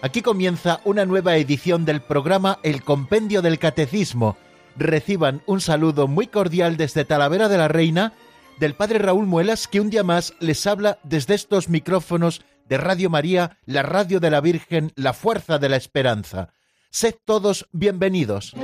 Aquí comienza una nueva edición del programa El Compendio del Catecismo. Reciban un saludo muy cordial desde Talavera de la Reina del Padre Raúl Muelas, que un día más les habla desde estos micrófonos de Radio María, la radio de la Virgen, la fuerza de la esperanza. Sed todos bienvenidos.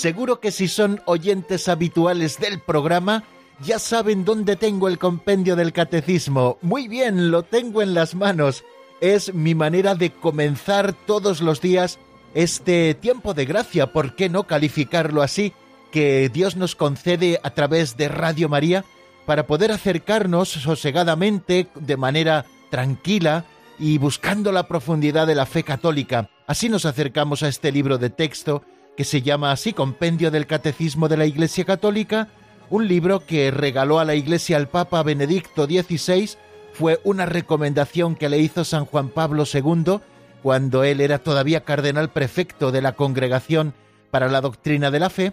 Seguro que si son oyentes habituales del programa, ya saben dónde tengo el compendio del catecismo. Muy bien, lo tengo en las manos. Es mi manera de comenzar todos los días este tiempo de gracia, ¿por qué no calificarlo así? Que Dios nos concede a través de Radio María para poder acercarnos sosegadamente, de manera tranquila y buscando la profundidad de la fe católica. Así nos acercamos a este libro de texto que se llama así Compendio del Catecismo de la Iglesia Católica, un libro que regaló a la Iglesia al Papa Benedicto XVI, fue una recomendación que le hizo San Juan Pablo II cuando él era todavía cardenal prefecto de la Congregación para la Doctrina de la Fe,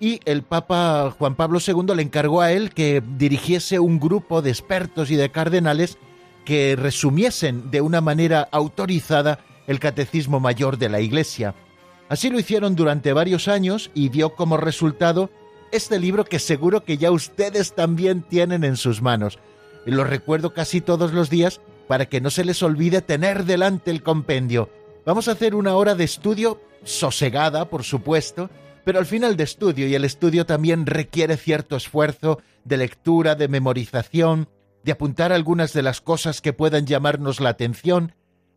y el Papa Juan Pablo II le encargó a él que dirigiese un grupo de expertos y de cardenales que resumiesen de una manera autorizada el Catecismo Mayor de la Iglesia. Así lo hicieron durante varios años y dio como resultado este libro que seguro que ya ustedes también tienen en sus manos. Lo recuerdo casi todos los días para que no se les olvide tener delante el compendio. Vamos a hacer una hora de estudio sosegada, por supuesto, pero al final de estudio, y el estudio también requiere cierto esfuerzo de lectura, de memorización, de apuntar algunas de las cosas que puedan llamarnos la atención,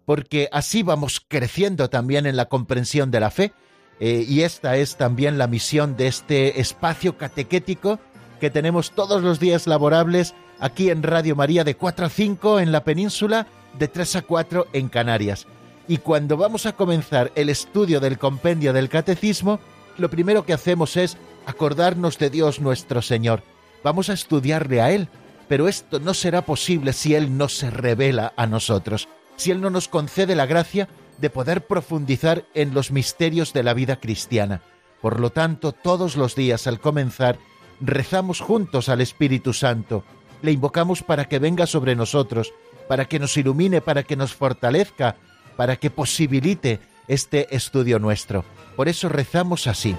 porque así vamos creciendo también en la comprensión de la fe, eh, y esta es también la misión de este espacio catequético que tenemos todos los días laborables aquí en Radio María de 4 a 5 en la península, de 3 a 4 en Canarias. Y cuando vamos a comenzar el estudio del compendio del catecismo, lo primero que hacemos es acordarnos de Dios nuestro Señor. Vamos a estudiarle a Él, pero esto no será posible si Él no se revela a nosotros si Él no nos concede la gracia de poder profundizar en los misterios de la vida cristiana. Por lo tanto, todos los días al comenzar, rezamos juntos al Espíritu Santo, le invocamos para que venga sobre nosotros, para que nos ilumine, para que nos fortalezca, para que posibilite este estudio nuestro. Por eso rezamos así.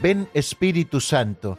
Ven Espíritu Santo,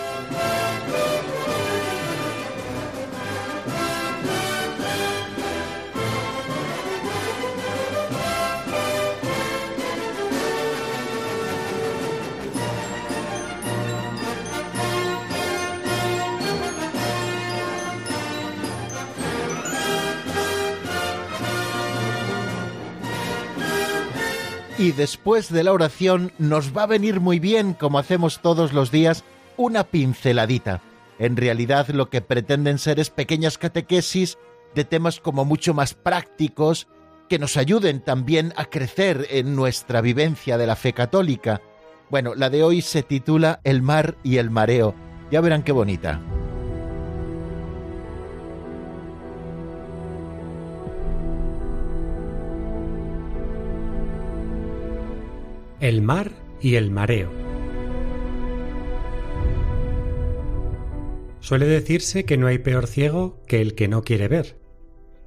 Y después de la oración nos va a venir muy bien, como hacemos todos los días, una pinceladita. En realidad lo que pretenden ser es pequeñas catequesis de temas como mucho más prácticos, que nos ayuden también a crecer en nuestra vivencia de la fe católica. Bueno, la de hoy se titula El mar y el mareo. Ya verán qué bonita. El mar y el mareo. Suele decirse que no hay peor ciego que el que no quiere ver,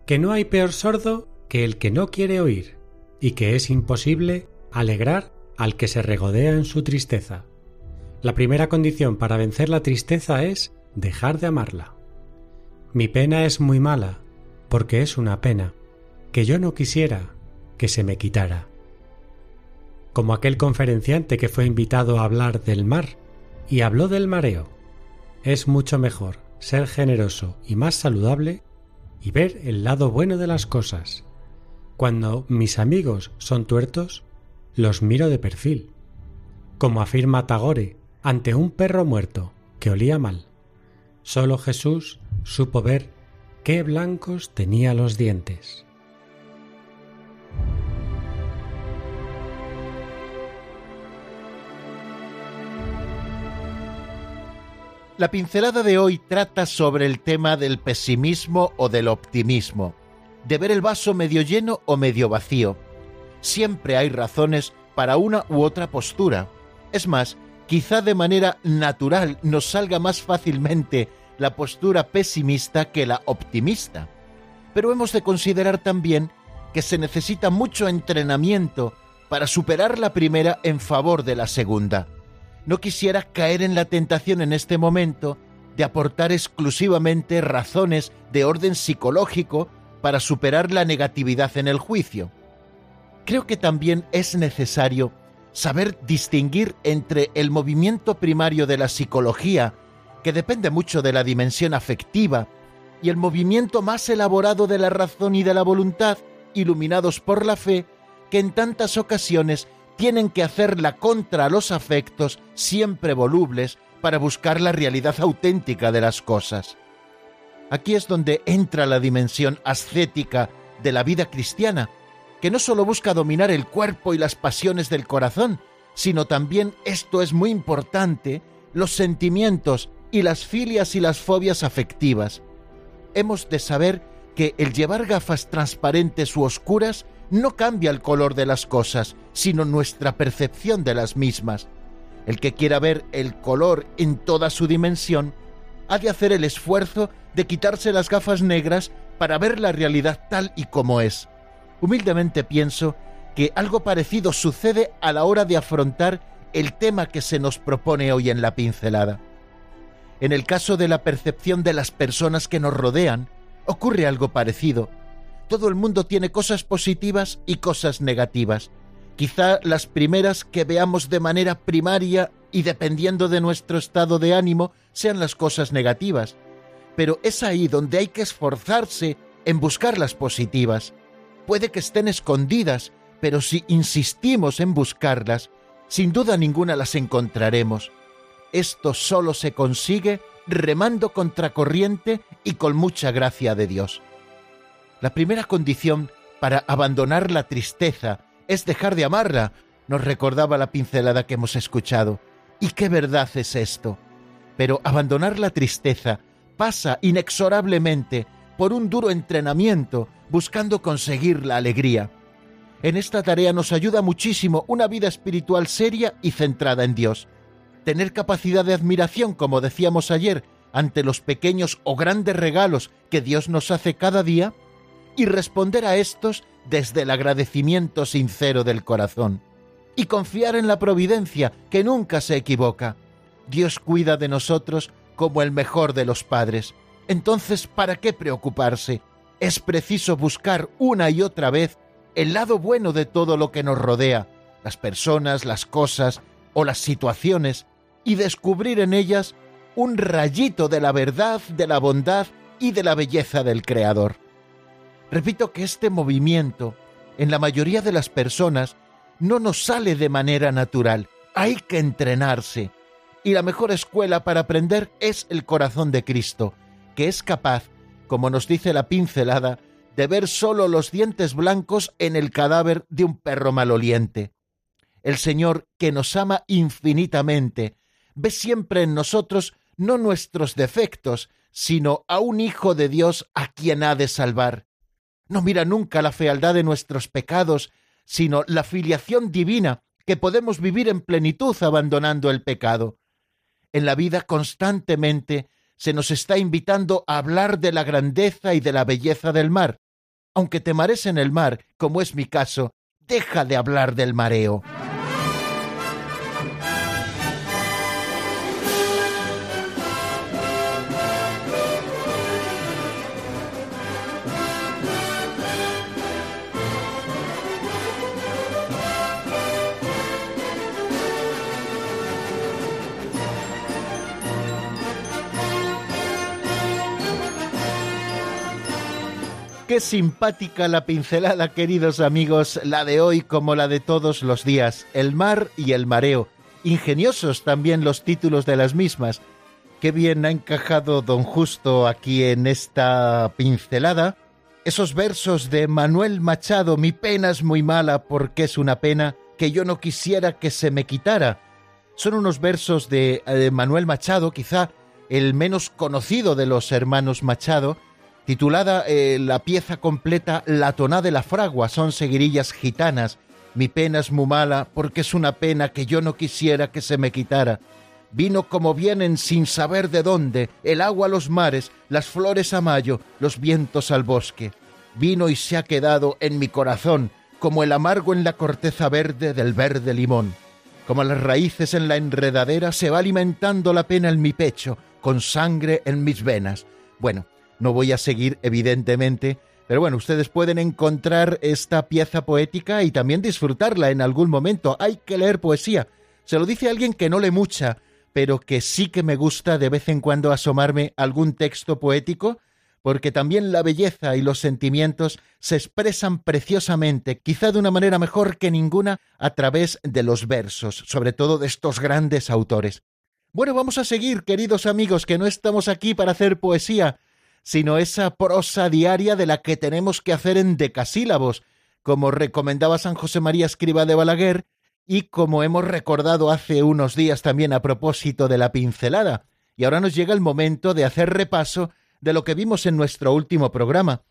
que no hay peor sordo que el que no quiere oír, y que es imposible alegrar al que se regodea en su tristeza. La primera condición para vencer la tristeza es dejar de amarla. Mi pena es muy mala, porque es una pena, que yo no quisiera que se me quitara. Como aquel conferenciante que fue invitado a hablar del mar y habló del mareo. Es mucho mejor ser generoso y más saludable y ver el lado bueno de las cosas. Cuando mis amigos son tuertos, los miro de perfil. Como afirma Tagore ante un perro muerto que olía mal. Solo Jesús supo ver qué blancos tenía los dientes. La pincelada de hoy trata sobre el tema del pesimismo o del optimismo, de ver el vaso medio lleno o medio vacío. Siempre hay razones para una u otra postura. Es más, quizá de manera natural nos salga más fácilmente la postura pesimista que la optimista. Pero hemos de considerar también que se necesita mucho entrenamiento para superar la primera en favor de la segunda no quisiera caer en la tentación en este momento de aportar exclusivamente razones de orden psicológico para superar la negatividad en el juicio. Creo que también es necesario saber distinguir entre el movimiento primario de la psicología, que depende mucho de la dimensión afectiva, y el movimiento más elaborado de la razón y de la voluntad, iluminados por la fe, que en tantas ocasiones tienen que hacerla contra los afectos siempre volubles para buscar la realidad auténtica de las cosas. Aquí es donde entra la dimensión ascética de la vida cristiana, que no solo busca dominar el cuerpo y las pasiones del corazón, sino también, esto es muy importante, los sentimientos y las filias y las fobias afectivas. Hemos de saber que el llevar gafas transparentes u oscuras no cambia el color de las cosas, sino nuestra percepción de las mismas. El que quiera ver el color en toda su dimensión, ha de hacer el esfuerzo de quitarse las gafas negras para ver la realidad tal y como es. Humildemente pienso que algo parecido sucede a la hora de afrontar el tema que se nos propone hoy en la pincelada. En el caso de la percepción de las personas que nos rodean, ocurre algo parecido todo el mundo tiene cosas positivas y cosas negativas. Quizá las primeras que veamos de manera primaria y dependiendo de nuestro estado de ánimo sean las cosas negativas. Pero es ahí donde hay que esforzarse en buscar las positivas. Puede que estén escondidas, pero si insistimos en buscarlas, sin duda ninguna las encontraremos. Esto solo se consigue remando contracorriente y con mucha gracia de Dios. La primera condición para abandonar la tristeza es dejar de amarla, nos recordaba la pincelada que hemos escuchado. ¿Y qué verdad es esto? Pero abandonar la tristeza pasa inexorablemente por un duro entrenamiento buscando conseguir la alegría. En esta tarea nos ayuda muchísimo una vida espiritual seria y centrada en Dios. Tener capacidad de admiración, como decíamos ayer, ante los pequeños o grandes regalos que Dios nos hace cada día, y responder a estos desde el agradecimiento sincero del corazón. Y confiar en la providencia, que nunca se equivoca. Dios cuida de nosotros como el mejor de los padres. Entonces, ¿para qué preocuparse? Es preciso buscar una y otra vez el lado bueno de todo lo que nos rodea, las personas, las cosas o las situaciones, y descubrir en ellas un rayito de la verdad, de la bondad y de la belleza del Creador. Repito que este movimiento, en la mayoría de las personas, no nos sale de manera natural. Hay que entrenarse. Y la mejor escuela para aprender es el corazón de Cristo, que es capaz, como nos dice la pincelada, de ver solo los dientes blancos en el cadáver de un perro maloliente. El Señor, que nos ama infinitamente, ve siempre en nosotros no nuestros defectos, sino a un Hijo de Dios a quien ha de salvar. No mira nunca la fealdad de nuestros pecados, sino la filiación divina que podemos vivir en plenitud abandonando el pecado. En la vida constantemente se nos está invitando a hablar de la grandeza y de la belleza del mar. Aunque te mares en el mar, como es mi caso, deja de hablar del mareo. Qué simpática la pincelada, queridos amigos, la de hoy como la de todos los días, el mar y el mareo. Ingeniosos también los títulos de las mismas. Qué bien ha encajado don Justo aquí en esta pincelada. Esos versos de Manuel Machado, mi pena es muy mala porque es una pena que yo no quisiera que se me quitara. Son unos versos de, de Manuel Machado, quizá el menos conocido de los hermanos Machado, titulada eh, la pieza completa La toná de la fragua, son seguirillas gitanas. Mi pena es muy mala porque es una pena que yo no quisiera que se me quitara. Vino como vienen sin saber de dónde, el agua a los mares, las flores a mayo, los vientos al bosque. Vino y se ha quedado en mi corazón, como el amargo en la corteza verde del verde limón. Como las raíces en la enredadera se va alimentando la pena en mi pecho, con sangre en mis venas. Bueno, no voy a seguir, evidentemente, pero bueno, ustedes pueden encontrar esta pieza poética y también disfrutarla en algún momento. Hay que leer poesía. Se lo dice alguien que no lee mucha, pero que sí que me gusta de vez en cuando asomarme algún texto poético, porque también la belleza y los sentimientos se expresan preciosamente, quizá de una manera mejor que ninguna, a través de los versos, sobre todo de estos grandes autores. Bueno, vamos a seguir, queridos amigos, que no estamos aquí para hacer poesía, sino esa prosa diaria de la que tenemos que hacer en decasílabos, como recomendaba San José María Escriba de Balaguer y como hemos recordado hace unos días también a propósito de la pincelada. Y ahora nos llega el momento de hacer repaso de lo que vimos en nuestro último programa.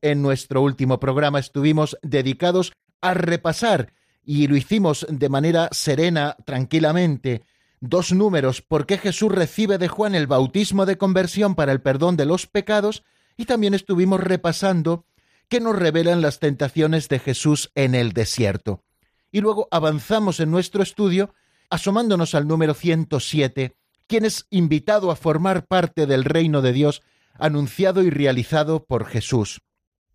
En nuestro último programa estuvimos dedicados a repasar y lo hicimos de manera serena, tranquilamente, dos números, por qué Jesús recibe de Juan el bautismo de conversión para el perdón de los pecados, y también estuvimos repasando qué nos revelan las tentaciones de Jesús en el desierto. Y luego avanzamos en nuestro estudio asomándonos al número 107, quien es invitado a formar parte del reino de Dios anunciado y realizado por Jesús.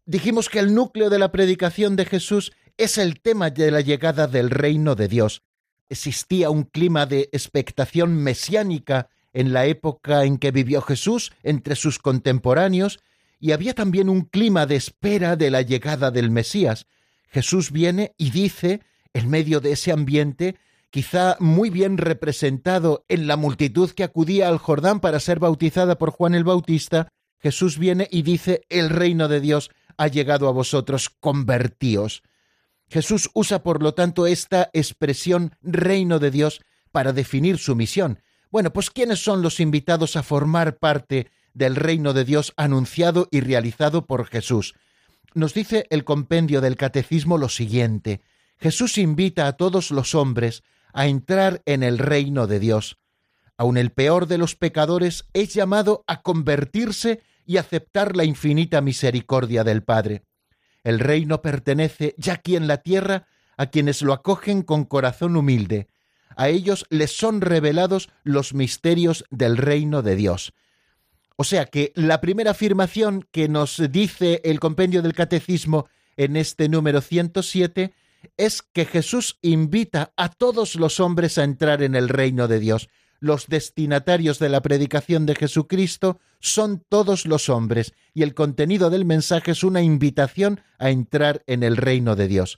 Dijimos que el núcleo de la predicación de Jesús es el tema de la llegada del reino de Dios, existía un clima de expectación mesiánica en la época en que vivió Jesús entre sus contemporáneos, y había también un clima de espera de la llegada del Mesías. Jesús viene y dice, en medio de ese ambiente, quizá muy bien representado en la multitud que acudía al Jordán para ser bautizada por Juan el Bautista, Jesús viene y dice, el reino de Dios ha llegado a vosotros, convertíos. Jesús usa, por lo tanto, esta expresión reino de Dios para definir su misión. Bueno, pues ¿quiénes son los invitados a formar parte del reino de Dios anunciado y realizado por Jesús? Nos dice el compendio del Catecismo lo siguiente. Jesús invita a todos los hombres a entrar en el reino de Dios. Aun el peor de los pecadores es llamado a convertirse y aceptar la infinita misericordia del Padre. El reino pertenece ya aquí en la tierra a quienes lo acogen con corazón humilde. A ellos les son revelados los misterios del reino de Dios. O sea que la primera afirmación que nos dice el compendio del catecismo en este número 107 es que Jesús invita a todos los hombres a entrar en el reino de Dios los destinatarios de la predicación de Jesucristo son todos los hombres, y el contenido del mensaje es una invitación a entrar en el reino de Dios.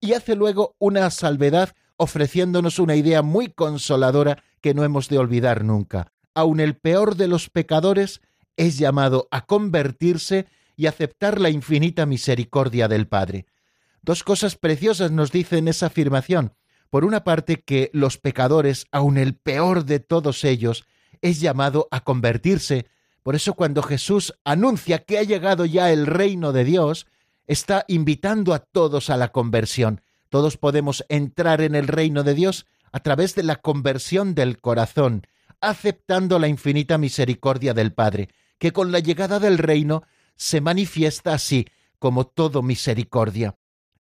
Y hace luego una salvedad ofreciéndonos una idea muy consoladora que no hemos de olvidar nunca. Aun el peor de los pecadores es llamado a convertirse y aceptar la infinita misericordia del Padre. Dos cosas preciosas nos dice en esa afirmación por una parte que los pecadores, aun el peor de todos ellos, es llamado a convertirse. Por eso cuando Jesús anuncia que ha llegado ya el reino de Dios, está invitando a todos a la conversión. Todos podemos entrar en el reino de Dios a través de la conversión del corazón, aceptando la infinita misericordia del Padre, que con la llegada del reino se manifiesta así como todo misericordia.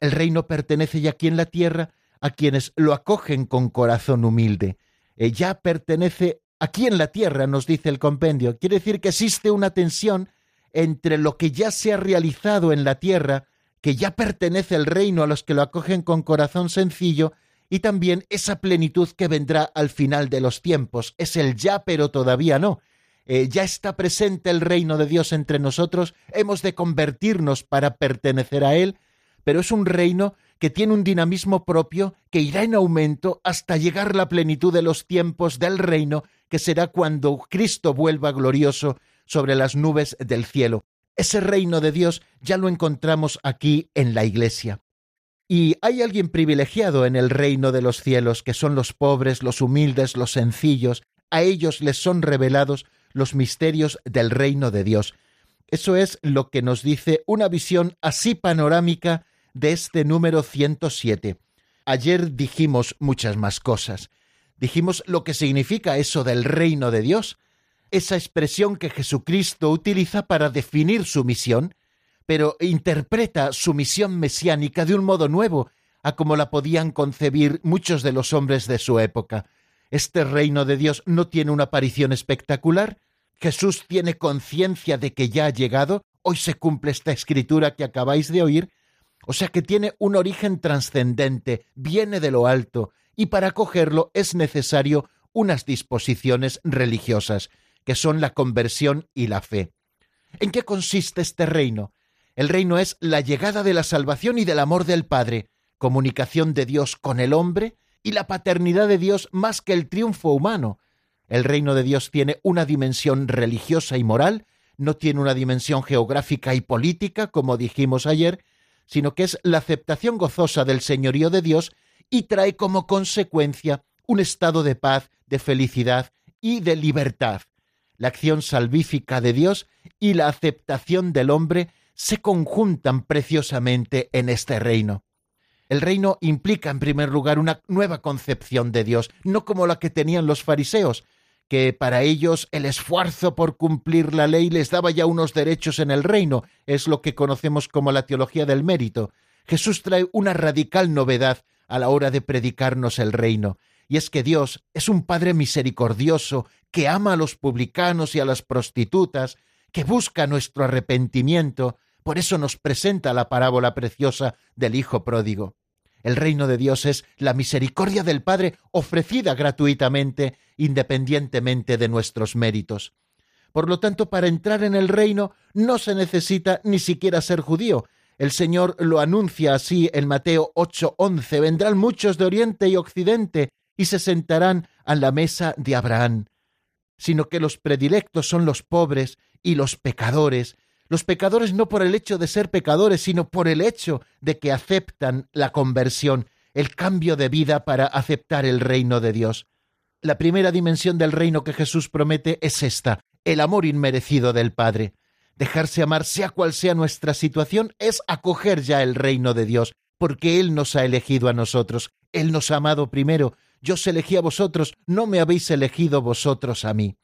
El reino pertenece ya aquí en la tierra a quienes lo acogen con corazón humilde. ya pertenece aquí en la tierra, nos dice el compendio. Quiere decir que existe una tensión entre lo que ya se ha realizado en la tierra, que ya pertenece al reino a los que lo acogen con corazón sencillo, y también esa plenitud que vendrá al final de los tiempos. Es el ya, pero todavía no. eh, ya está presente el reino de Dios entre nosotros, hemos de convertirnos para pertenecer a Él, pero es un reino que tiene un dinamismo propio que irá en aumento hasta llegar la plenitud de los tiempos del reino, que será cuando Cristo vuelva glorioso sobre las nubes del cielo. Ese reino de Dios ya lo encontramos aquí en la Iglesia. Y hay alguien privilegiado en el reino de los cielos, que son los pobres, los humildes, los sencillos. A ellos les son revelados los misterios del reino de Dios. Eso es lo que nos dice una visión así panorámica de este número 107. Ayer dijimos muchas más cosas. Dijimos lo que significa eso del reino de Dios, esa expresión que Jesucristo utiliza para definir su misión, pero interpreta su misión mesiánica de un modo nuevo, a como la podían concebir muchos de los hombres de su época. Este reino de Dios no tiene una aparición espectacular. Jesús tiene conciencia de que ya ha llegado. Hoy se cumple esta escritura que acabáis de oir. O sea que tiene un origen trascendente, viene de lo alto, y para cogerlo es necesario unas disposiciones religiosas, que son la conversión y la fe. ¿En qué consiste este reino? El reino es la llegada de la salvación y del amor del Padre, comunicación de Dios con el hombre y la paternidad de Dios más que el triunfo humano. El reino de Dios tiene una dimensión religiosa y moral, no tiene una dimensión geográfica y política, como dijimos ayer, sino que es la aceptación gozosa del señorío de Dios y trae como consecuencia un estado de paz, de felicidad y de libertad. La acción salvífica de Dios y la aceptación del hombre se conjuntan preciosamente en este reino. El reino implica, en primer lugar, una nueva concepción de Dios, no como la que tenían los fariseos, que para ellos el esfuerzo por cumplir la ley les daba ya unos derechos en el reino, es lo que conocemos como la teología del mérito. Jesús trae una radical novedad a la hora de predicarnos el reino, y es que Dios es un Padre misericordioso que ama a los publicanos y a las prostitutas, que busca nuestro arrepentimiento, por eso nos presenta la parábola preciosa del Hijo pródigo. El reino de Dios es la misericordia del Padre ofrecida gratuitamente, independientemente de nuestros méritos. Por lo tanto, para entrar en el reino no se necesita ni siquiera ser judío. El Señor lo anuncia así en Mateo 8:11. Vendrán muchos de Oriente y Occidente y se sentarán a la mesa de Abraham. Sino que los predilectos son los pobres y los pecadores, los pecadores no por el hecho de ser pecadores, sino por el hecho de que aceptan la conversión, el cambio de vida para aceptar el reino de Dios. La primera dimensión del reino que Jesús promete es esta, el amor inmerecido del Padre. Dejarse amar, sea cual sea nuestra situación, es acoger ya el reino de Dios, porque Él nos ha elegido a nosotros, Él nos ha amado primero, yo os elegí a vosotros, no me habéis elegido vosotros a mí.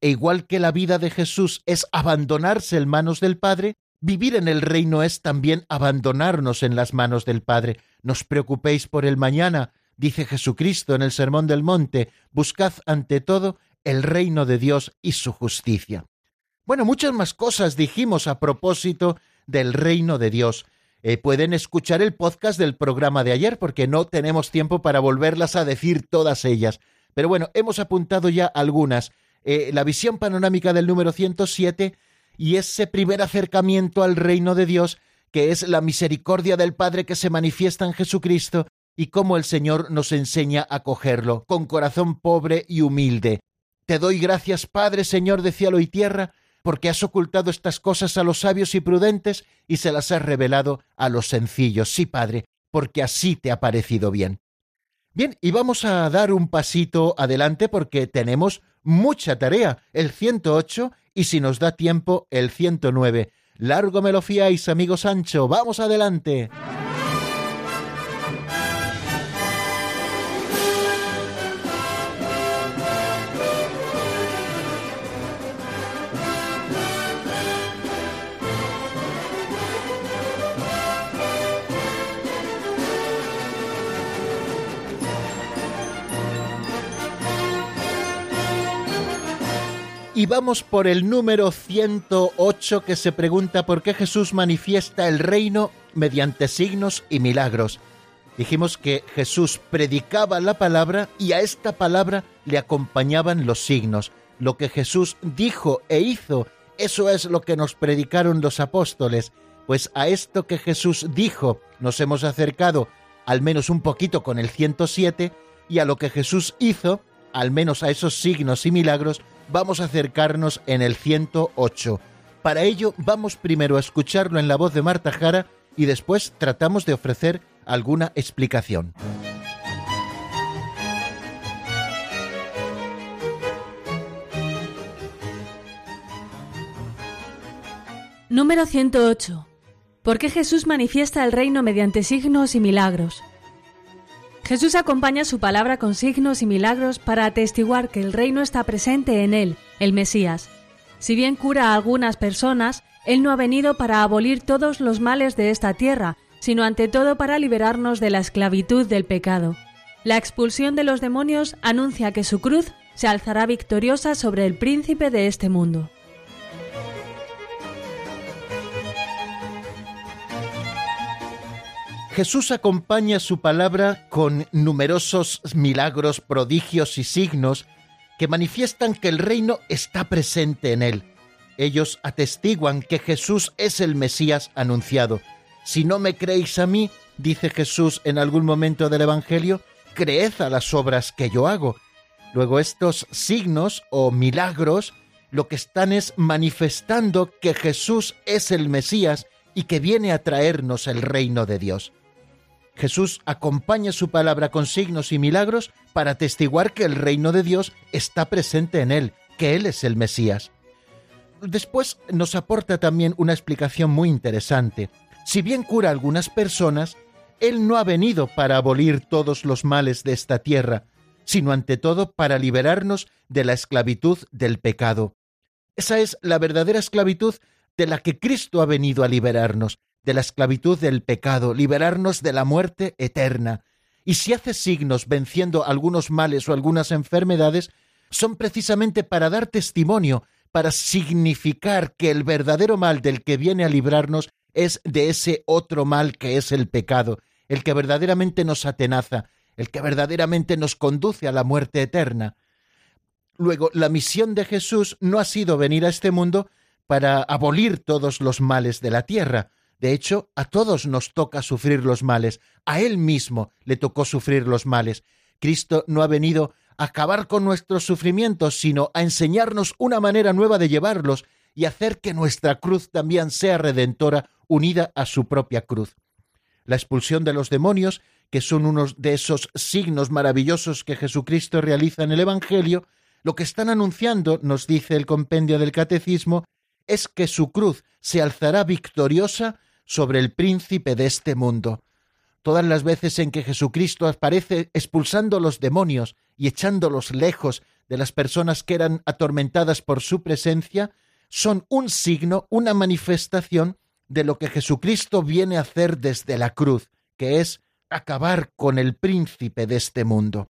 E igual que la vida de Jesús es abandonarse en manos del Padre, vivir en el reino es también abandonarnos en las manos del Padre. Nos preocupéis por el mañana, dice Jesucristo en el Sermón del Monte, buscad ante todo el reino de Dios y su justicia. Bueno, muchas más cosas dijimos a propósito del reino de Dios. Eh, pueden escuchar el podcast del programa de ayer porque no tenemos tiempo para volverlas a decir todas ellas. Pero bueno, hemos apuntado ya algunas. Eh, la visión panorámica del número 107 y ese primer acercamiento al reino de Dios, que es la misericordia del Padre que se manifiesta en Jesucristo y cómo el Señor nos enseña a cogerlo, con corazón pobre y humilde. Te doy gracias, Padre, Señor de cielo y tierra, porque has ocultado estas cosas a los sabios y prudentes y se las has revelado a los sencillos. Sí, Padre, porque así te ha parecido bien. Bien, y vamos a dar un pasito adelante porque tenemos mucha tarea, el 108 y si nos da tiempo, el 109. Largo me lo fiáis, amigo Sancho, vamos adelante. Y vamos por el número 108 que se pregunta por qué Jesús manifiesta el reino mediante signos y milagros. Dijimos que Jesús predicaba la palabra y a esta palabra le acompañaban los signos. lo que Jesús dijo e hizo, eso es lo que nos predicaron los apóstoles, pues a esto que Jesús dijo nos hemos acercado al menos un poquito con el 107 y a lo que Jesús hizo, al menos a esos signos y milagros, vamos a acercarnos en el 108. Para ello vamos primero a escucharlo en la voz de Marta Jara y después tratamos de ofrecer alguna explicación. Número 108. ¿Por qué Jesús manifiesta el reino mediante signos y milagros? Jesús acompaña su palabra con signos y milagros para atestiguar que el reino está presente en él, el Mesías. Si bien cura a algunas personas, él no ha venido para abolir todos los males de esta tierra, sino ante todo para liberarnos de la esclavitud del pecado. La expulsión de los demonios anuncia que su cruz se alzará victoriosa sobre el príncipe de este mundo. Jesús acompaña su palabra con numerosos milagros, prodigios y signos que manifiestan que el reino está presente en él. Ellos atestiguan que Jesús es el Mesías anunciado. Si no me creéis a mí, dice Jesús en algún momento del Evangelio, creed a las obras que yo hago. Luego estos signos o milagros lo que están es manifestando que Jesús es el Mesías y que viene a traernos el reino de Dios. Jesús acompaña su palabra con signos y milagros para atestiguar que el reino de Dios está presente en él, que Él es el Mesías. Después nos aporta también una explicación muy interesante. Si bien cura a algunas personas, Él no ha venido para abolir todos los males de esta tierra, sino ante todo para liberarnos de la esclavitud del pecado. Esa es la verdadera esclavitud de la que Cristo ha venido a liberarnos, de la esclavitud del pecado, liberarnos de la muerte eterna. Y si hace signos venciendo algunos males o algunas enfermedades, son precisamente para dar testimonio, para significar que el verdadero mal del que viene a librarnos es de ese otro mal que es el pecado, el que verdaderamente nos atenaza, el que verdaderamente nos conduce a la muerte eterna. Luego, la misión de Jesús no ha sido venir a este mundo para abolir todos los males de la tierra, de hecho, a todos nos toca sufrir los males, a Él mismo le tocó sufrir los males. Cristo no ha venido a acabar con nuestros sufrimientos, sino a enseñarnos una manera nueva de llevarlos y hacer que nuestra cruz también sea redentora, unida a su propia cruz. La expulsión de los demonios, que son unos de esos signos maravillosos que Jesucristo realiza en el Evangelio, lo que están anunciando, nos dice el compendio del Catecismo, es que su cruz se alzará victoriosa sobre el príncipe de este mundo. Todas las veces en que Jesucristo aparece expulsando los demonios y echándolos lejos de las personas que eran atormentadas por su presencia, son un signo, una manifestación de lo que Jesucristo viene a hacer desde la cruz, que es acabar con el príncipe de este mundo.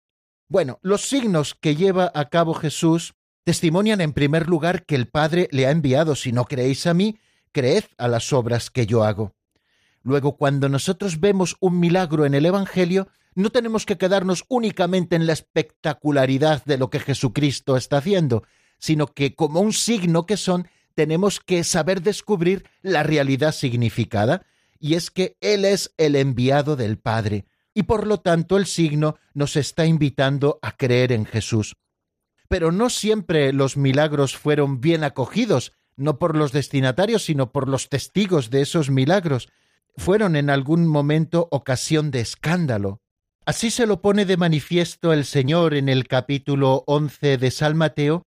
Bueno, los signos que lleva a cabo Jesús testimonian en primer lugar que el Padre le ha enviado, si no creéis a mí, creed a las obras que yo hago. Luego, cuando nosotros vemos un milagro en el Evangelio, no tenemos que quedarnos únicamente en la espectacularidad de lo que Jesucristo está haciendo, sino que como un signo que son, tenemos que saber descubrir la realidad significada, y es que Él es el enviado del Padre, y por lo tanto el signo nos está invitando a creer en Jesús. Pero no siempre los milagros fueron bien acogidos, no por los destinatarios, sino por los testigos de esos milagros, fueron en algún momento ocasión de escándalo. Así se lo pone de manifiesto el Señor en el capítulo once de San Mateo,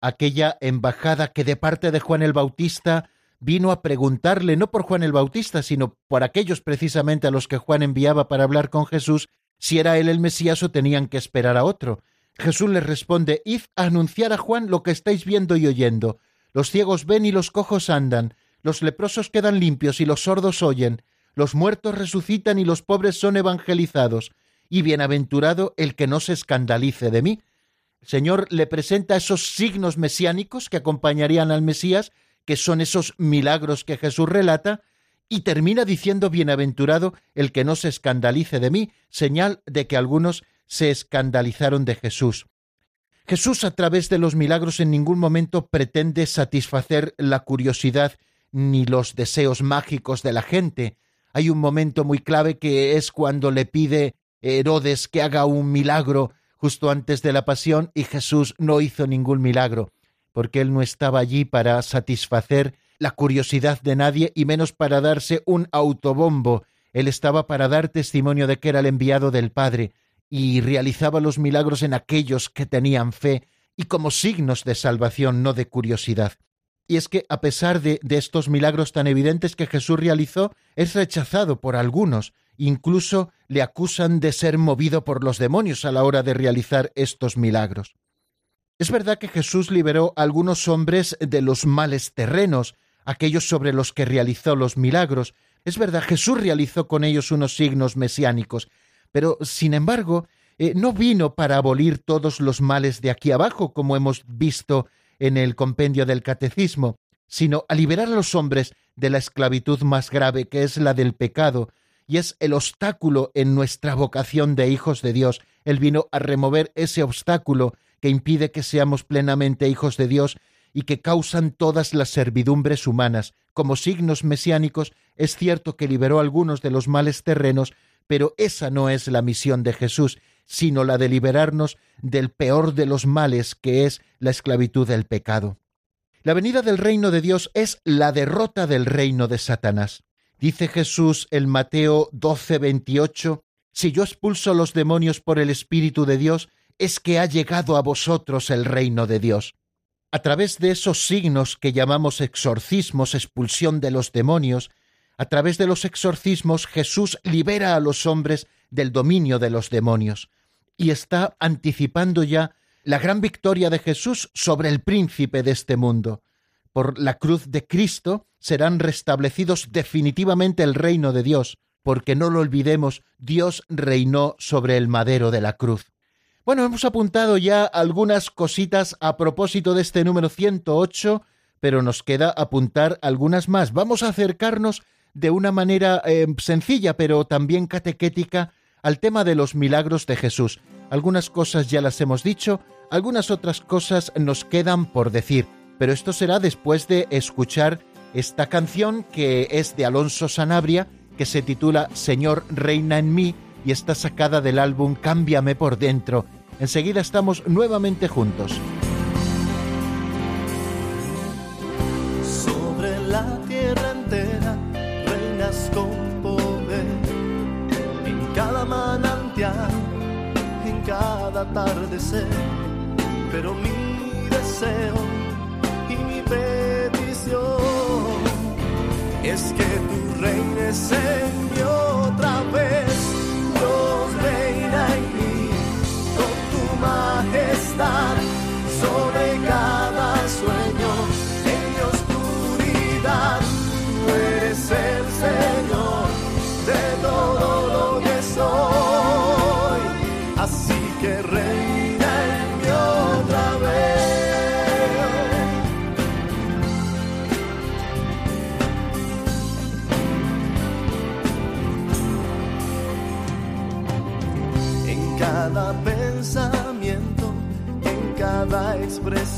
aquella embajada que de parte de Juan el Bautista vino a preguntarle, no por Juan el Bautista, sino por aquellos precisamente a los que Juan enviaba para hablar con Jesús, si era él el Mesías o tenían que esperar a otro. Jesús les responde, Id a anunciar a Juan lo que estáis viendo y oyendo. Los ciegos ven y los cojos andan, los leprosos quedan limpios y los sordos oyen, los muertos resucitan y los pobres son evangelizados, y bienaventurado el que no se escandalice de mí. El Señor le presenta esos signos mesiánicos que acompañarían al Mesías, que son esos milagros que Jesús relata, y termina diciendo bienaventurado el que no se escandalice de mí, señal de que algunos se escandalizaron de Jesús. Jesús a través de los milagros en ningún momento pretende satisfacer la curiosidad ni los deseos mágicos de la gente. Hay un momento muy clave que es cuando le pide Herodes que haga un milagro justo antes de la pasión y Jesús no hizo ningún milagro, porque él no estaba allí para satisfacer la curiosidad de nadie y menos para darse un autobombo. Él estaba para dar testimonio de que era el enviado del Padre y realizaba los milagros en aquellos que tenían fe y como signos de salvación, no de curiosidad. Y es que, a pesar de, estos milagros tan evidentes que Jesús realizó, es rechazado por algunos, incluso le acusan de ser movido por los demonios a la hora de realizar estos milagros. Es verdad que Jesús liberó a algunos hombres de los males terrenos, aquellos sobre los que realizó los milagros. Es verdad, Jesús realizó con ellos unos signos mesiánicos, pero, sin embargo, eh, no vino para abolir todos los males de aquí abajo, como hemos visto en el compendio del Catecismo, sino a liberar a los hombres de la esclavitud más grave, que es la del pecado, y es el obstáculo en nuestra vocación de hijos de Dios. Él vino a remover ese obstáculo que impide que seamos plenamente hijos de Dios y que causan todas las servidumbres humanas. Como signos mesiánicos, es cierto que liberó algunos de los males terrenos, pero esa no es la misión de Jesús, sino la de liberarnos del peor de los males, que es la esclavitud del pecado. La venida del reino de Dios es la derrota del reino de Satanás. Dice Jesús en Mateo 12, 28, Si yo expulso los demonios por el Espíritu de Dios, es que ha llegado a vosotros el reino de Dios. A través de esos signos que llamamos exorcismos, expulsión de los demonios, a través de los exorcismos Jesús libera a los hombres del dominio de los demonios y está anticipando ya la gran victoria de Jesús sobre el príncipe de este mundo. Por la cruz de Cristo serán restablecidos definitivamente el reino de Dios, porque no lo olvidemos, Dios reinó sobre el madero de la cruz. Bueno, hemos apuntado ya algunas cositas a propósito de este número 108, pero nos queda apuntar algunas más. Vamos a acercarnos de una manera eh, sencilla, pero también catequética, al tema de los milagros de Jesús. Algunas cosas ya las hemos dicho, algunas otras cosas nos quedan por decir, pero esto será después de escuchar esta canción que es de Alonso Sanabria, que se titula Señor Reina en mí y está sacada del álbum Cámbiame por dentro. Enseguida estamos nuevamente juntos. Atardecer, pero mi deseo y mi petición es que tú reines en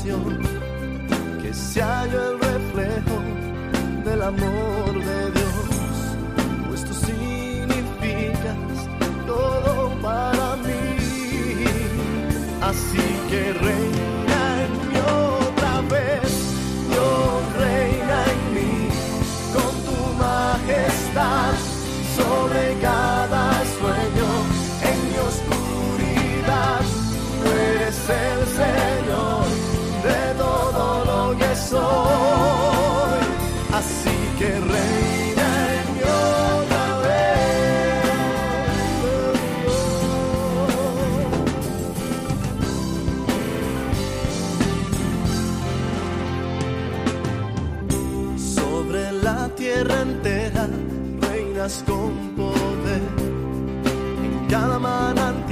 expresión, que se halla el reflejo del amor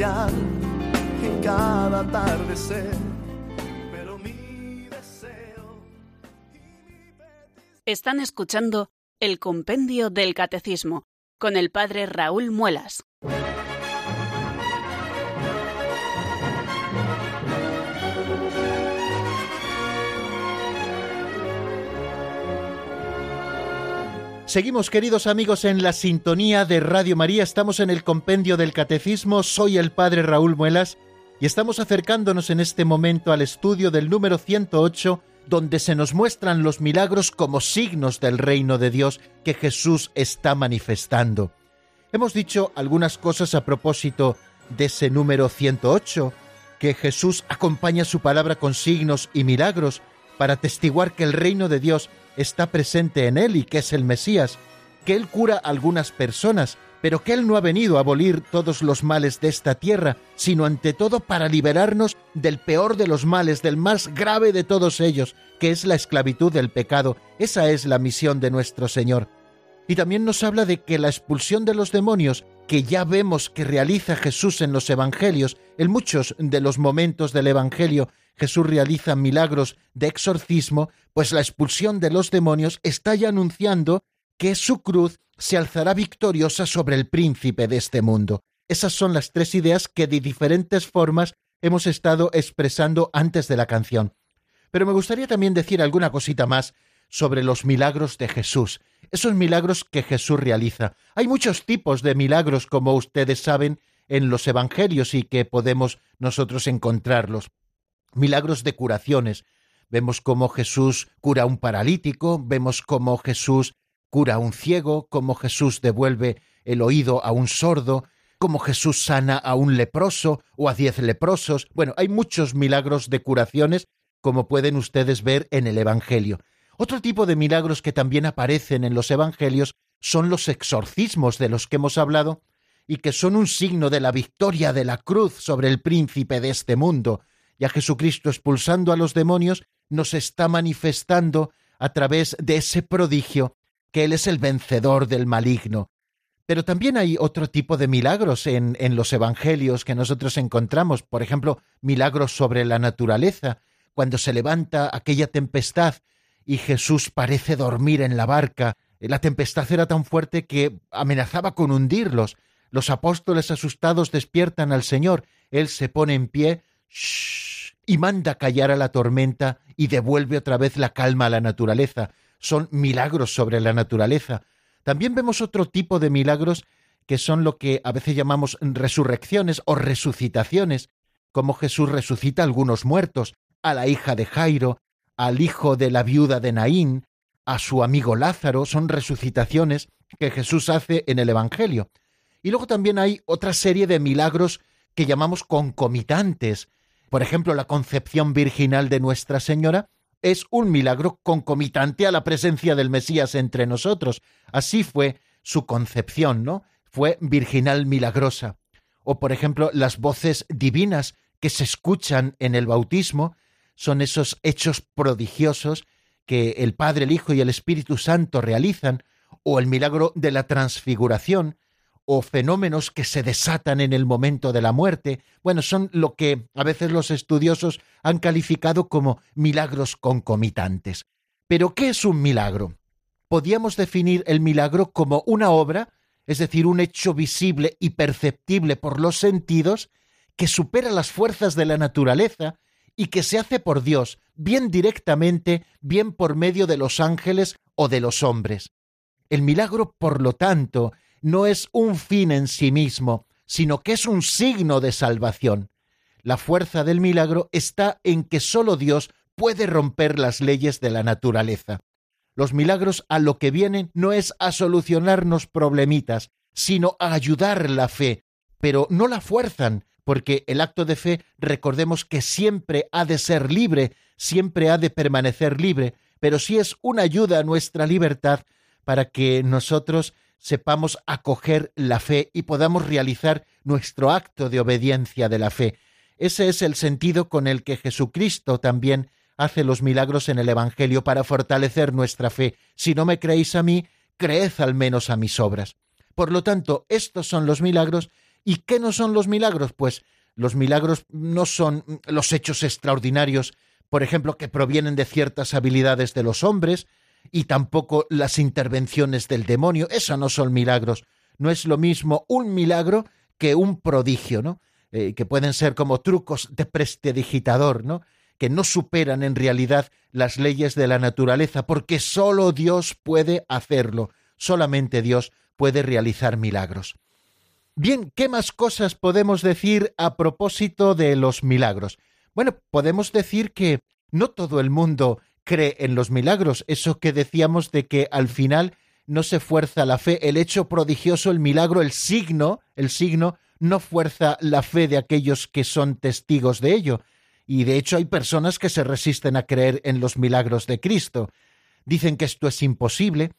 cada. Pero mi deseo. Están escuchando el Compendio del Catecismo con el Padre Raúl Muelas. Seguimos, queridos amigos, en la sintonía de Radio María. Estamos en el compendio del Catecismo. Soy el Padre Raúl Muelas y estamos acercándonos en este momento al estudio del número 108, donde se nos muestran los milagros como signos del reino de Dios que Jesús está manifestando. Hemos dicho algunas cosas a propósito de ese número 108, que Jesús acompaña su palabra con signos y milagros para testiguar que el reino de Dios está presente en él y que es el Mesías, que él cura a algunas personas, pero que él no ha venido a abolir todos los males de esta tierra, sino ante todo para liberarnos del peor de los males, del más grave de todos ellos, que es la esclavitud del pecado. Esa es la misión de nuestro Señor. Y también nos habla de que la expulsión de los demonios, que ya vemos que realiza Jesús en los Evangelios, en muchos de los momentos del Evangelio, Jesús realiza milagros de exorcismo, pues la expulsión de los demonios está ya anunciando que su cruz se alzará victoriosa sobre el príncipe de este mundo. Esas son las tres ideas que de diferentes formas hemos estado expresando antes de la canción. Pero me gustaría también decir alguna cosita más sobre los milagros de Jesús, esos milagros que Jesús realiza. Hay muchos tipos de milagros, como ustedes saben, en los Evangelios y que podemos nosotros encontrarlos milagros de curaciones. Vemos cómo Jesús cura a un paralítico, vemos cómo Jesús cura a un ciego, cómo Jesús devuelve el oído a un sordo, cómo Jesús sana a un leproso o a diez leprosos. Bueno, hay muchos milagros de curaciones, como pueden ustedes ver en el Evangelio. Otro tipo de milagros que también aparecen en los Evangelios son los exorcismos de los que hemos hablado y que son un signo de la victoria de la cruz sobre el príncipe de este mundo, y a Jesucristo expulsando a los demonios nos está manifestando a través de ese prodigio que Él es el vencedor del maligno. Pero también hay otro tipo de milagros en, en los evangelios que nosotros encontramos, por ejemplo, milagros sobre la naturaleza, cuando se levanta aquella tempestad y Jesús parece dormir en la barca. La tempestad era tan fuerte que amenazaba con hundirlos. Los apóstoles asustados despiertan al Señor. Él se pone en pie y manda callar a la tormenta y devuelve otra vez la calma a la naturaleza. Son milagros sobre la naturaleza. También vemos otro tipo de milagros que son lo que a veces llamamos resurrecciones o resucitaciones, como Jesús resucita a algunos muertos, a la hija de Jairo, al hijo de la viuda de Naín, a su amigo Lázaro, son resucitaciones que Jesús hace en el Evangelio. Y luego también hay otra serie de milagros que llamamos concomitantes, por ejemplo, la concepción virginal de Nuestra Señora es un milagro concomitante a la presencia del Mesías entre nosotros. Así fue su concepción, ¿no? Fue virginal milagrosa. O, por ejemplo, las voces divinas que se escuchan en el bautismo son esos hechos prodigiosos que el Padre, el Hijo y el Espíritu Santo realizan, o el milagro de la transfiguración, o fenómenos que se desatan en el momento de la muerte, bueno, son lo que a veces los estudiosos han calificado como milagros concomitantes. Pero, ¿qué es un milagro? Podríamos definir el milagro como una obra, es decir, un hecho visible y perceptible por los sentidos, que supera las fuerzas de la naturaleza y que se hace por Dios, bien directamente, bien por medio de los ángeles o de los hombres. El milagro, por lo tanto, no es un fin en sí mismo, sino que es un signo de salvación. La fuerza del milagro está en que sólo Dios puede romper las leyes de la naturaleza. Los milagros a lo que vienen no es a solucionarnos problemitas, sino a ayudar la fe, pero no la fuerzan, porque el acto de fe recordemos que siempre ha de ser libre, siempre ha de permanecer libre, pero sí es una ayuda a nuestra libertad para que nosotros sepamos acoger la fe y podamos realizar nuestro acto de obediencia de la fe. Ese es el sentido con el que Jesucristo también hace los milagros en el Evangelio para fortalecer nuestra fe. Si no me creéis a mí, creed al menos a mis obras. Por lo tanto, estos son los milagros. ¿Y qué no son los milagros? Pues los milagros no son los hechos extraordinarios, por ejemplo, que provienen de ciertas habilidades de los hombres, y tampoco las intervenciones del demonio. Eso no son milagros. No es lo mismo un milagro que un prodigio, ¿no? Eh, que pueden ser como trucos de prestidigitador, ¿no? Que no superan en realidad las leyes de la naturaleza, porque sólo Dios puede hacerlo. solamente Dios puede realizar milagros. Bien, ¿qué más cosas podemos decir a propósito de los milagros? Bueno, podemos decir que no todo el mundo cree en los milagros, eso que decíamos de que al final no se fuerza la fe, el hecho prodigioso, el milagro, el signo, el signo no fuerza la fe de aquellos que son testigos de ello. Y de hecho hay personas que se resisten a creer en los milagros de Cristo. Dicen que esto es imposible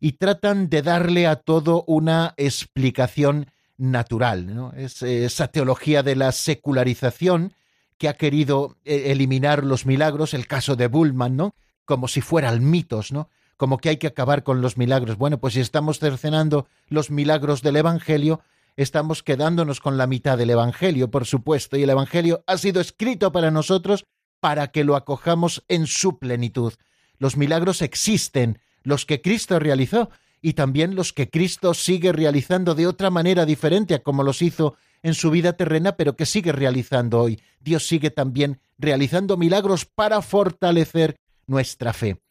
y tratan de darle a todo una explicación natural. Es esa teología de la secularización que ha querido eh, eliminar los milagros, el caso de Bullman, ¿no? Como si fueran mitos, ¿no? Como que hay que acabar con los milagros. Bueno, pues si estamos cercenando los milagros del Evangelio, estamos quedándonos con la mitad del Evangelio, por supuesto, y el Evangelio ha sido escrito para nosotros para que lo acojamos en su plenitud. Los milagros existen, los que Cristo realizó, y también los que Cristo sigue realizando de otra manera diferente a como los hizo en su vida terrena, pero que sigue realizando hoy. Dios sigue también realizando milagros para fortalecer nuestra fe.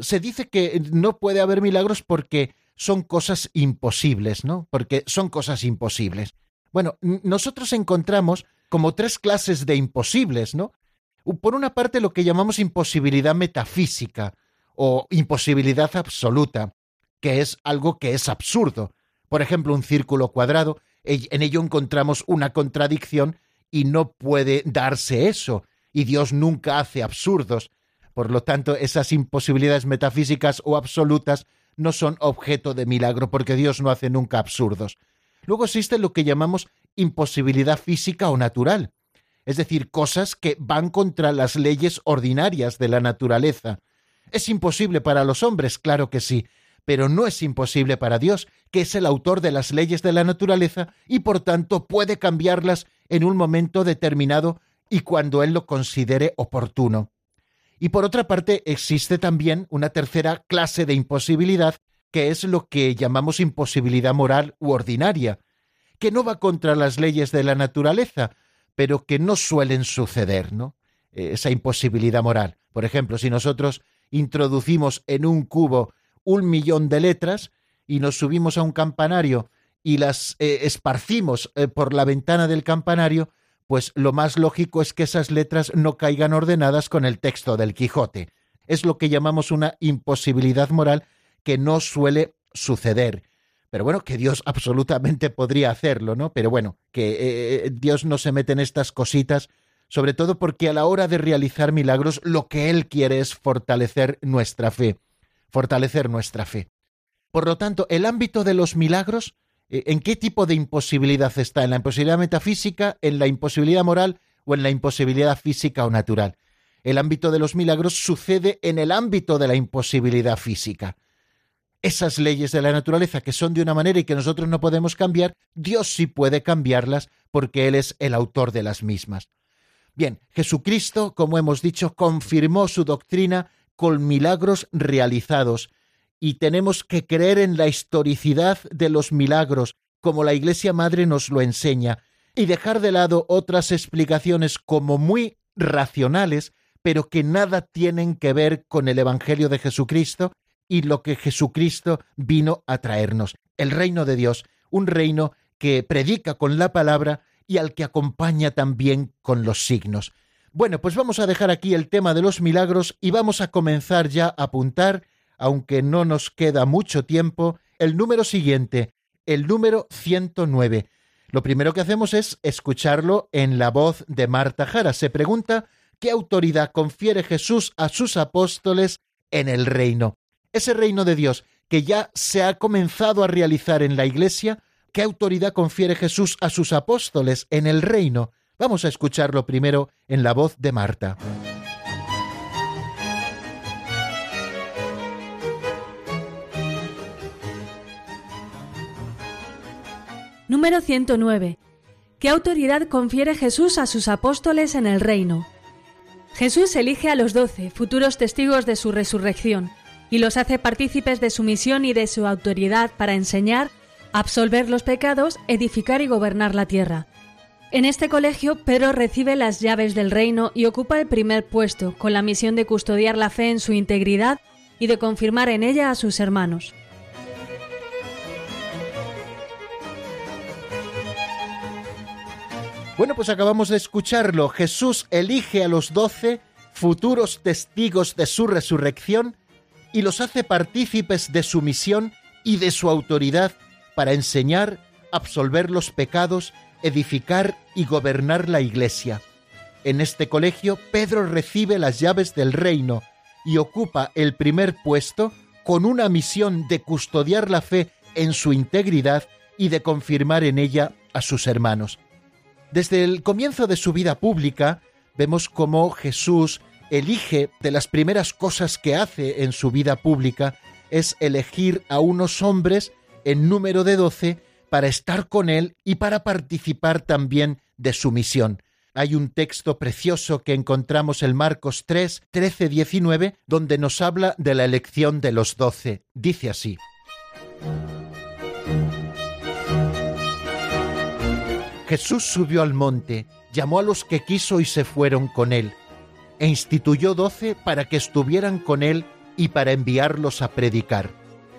Se dice que no puede haber milagros porque son cosas imposibles, ¿no? Porque son cosas imposibles. Bueno, nosotros encontramos como tres clases de imposibles, ¿no? Por una parte, lo que llamamos imposibilidad metafísica o imposibilidad absoluta, que es algo que es absurdo. Por ejemplo, un círculo cuadrado en ello encontramos una contradicción y no puede darse eso, y Dios nunca hace absurdos. Por lo tanto, esas imposibilidades metafísicas o absolutas no son objeto de milagro, porque Dios no hace nunca absurdos. Luego existe lo que llamamos imposibilidad física o natural, es decir, cosas que van contra las leyes ordinarias de la naturaleza. ¿Es imposible para los hombres? Claro que sí, pero no es imposible para Dios, que es el autor de las leyes de la naturaleza y por tanto puede cambiarlas en un momento determinado y cuando Él lo considere oportuno. Y por otra parte, existe también una tercera clase de imposibilidad, que es lo que llamamos imposibilidad moral u ordinaria, que no va contra las leyes de la naturaleza, pero que no suelen suceder, ¿no? Esa imposibilidad moral. Por ejemplo, si nosotros introducimos en un cubo un millón de letras y nos subimos a un campanario y las eh, esparcimos eh, por la ventana del campanario, pues lo más lógico es que esas letras no caigan ordenadas con el texto del Quijote. Es lo que llamamos una imposibilidad moral que no suele suceder. Pero bueno, que Dios absolutamente podría hacerlo, ¿no? Pero bueno, que eh, Dios no se mete en estas cositas, sobre todo porque a la hora de realizar milagros lo que Él quiere es fortalecer nuestra fe fortalecer nuestra fe. Por lo tanto, el ámbito de los milagros, eh, ¿en qué tipo de imposibilidad está? ¿En la imposibilidad metafísica, en la imposibilidad moral o en la imposibilidad física o natural? El ámbito de los milagros sucede en el ámbito de la imposibilidad física. Esas leyes de la naturaleza que son de una manera y que nosotros no podemos cambiar, Dios sí puede cambiarlas porque Él es el autor de las mismas. Bien, Jesucristo, como hemos dicho, confirmó su doctrina con milagros realizados y tenemos que creer en la historicidad de los milagros, como la Iglesia Madre nos lo enseña, y dejar de lado otras explicaciones como muy racionales, pero que nada tienen que ver con el Evangelio de Jesucristo y lo que Jesucristo vino a traernos, el reino de Dios, un reino que predica con la palabra y al que acompaña también con los signos. Bueno, pues vamos a dejar aquí el tema de los milagros y vamos a comenzar ya a apuntar, aunque no nos queda mucho tiempo, el número siguiente, el número 109. Lo primero que hacemos es escucharlo en la voz de Marta Jara. Se pregunta qué autoridad confiere Jesús a sus apóstoles en el reino. Ese reino de Dios que ya se ha comenzado a realizar en la Iglesia, ¿qué autoridad confiere Jesús a sus apóstoles en el reino? Vamos a escucharlo primero en la voz de Marta. Número 109. ¿Qué autoridad confiere Jesús a sus apóstoles en el reino? Jesús elige a los doce, futuros testigos de su resurrección, y los hace partícipes de su misión y de su autoridad para enseñar, absolver los pecados, edificar y gobernar la tierra. En este colegio, Pedro recibe las llaves del reino y ocupa el primer puesto, con la misión de custodiar la fe en su integridad y de confirmar en ella a sus hermanos. Bueno, pues acabamos de escucharlo. Jesús elige a los doce futuros testigos de su resurrección y los hace partícipes de su misión y de su autoridad para enseñar, absolver los pecados edificar y gobernar la Iglesia. En este colegio, Pedro recibe las llaves del reino y ocupa el primer puesto con una misión de custodiar la fe en su integridad y de confirmar en ella a sus hermanos. Desde el comienzo de su vida pública, vemos cómo Jesús elige de las primeras cosas que hace en su vida pública es elegir a unos hombres en número de doce para estar con él y para participar también de su misión. Hay un texto precioso que encontramos en Marcos 3, 13, 19, donde nos habla de la elección de los doce. Dice así. Jesús subió al monte, llamó a los que quiso y se fueron con él, e instituyó doce para que estuvieran con él y para enviarlos a predicar,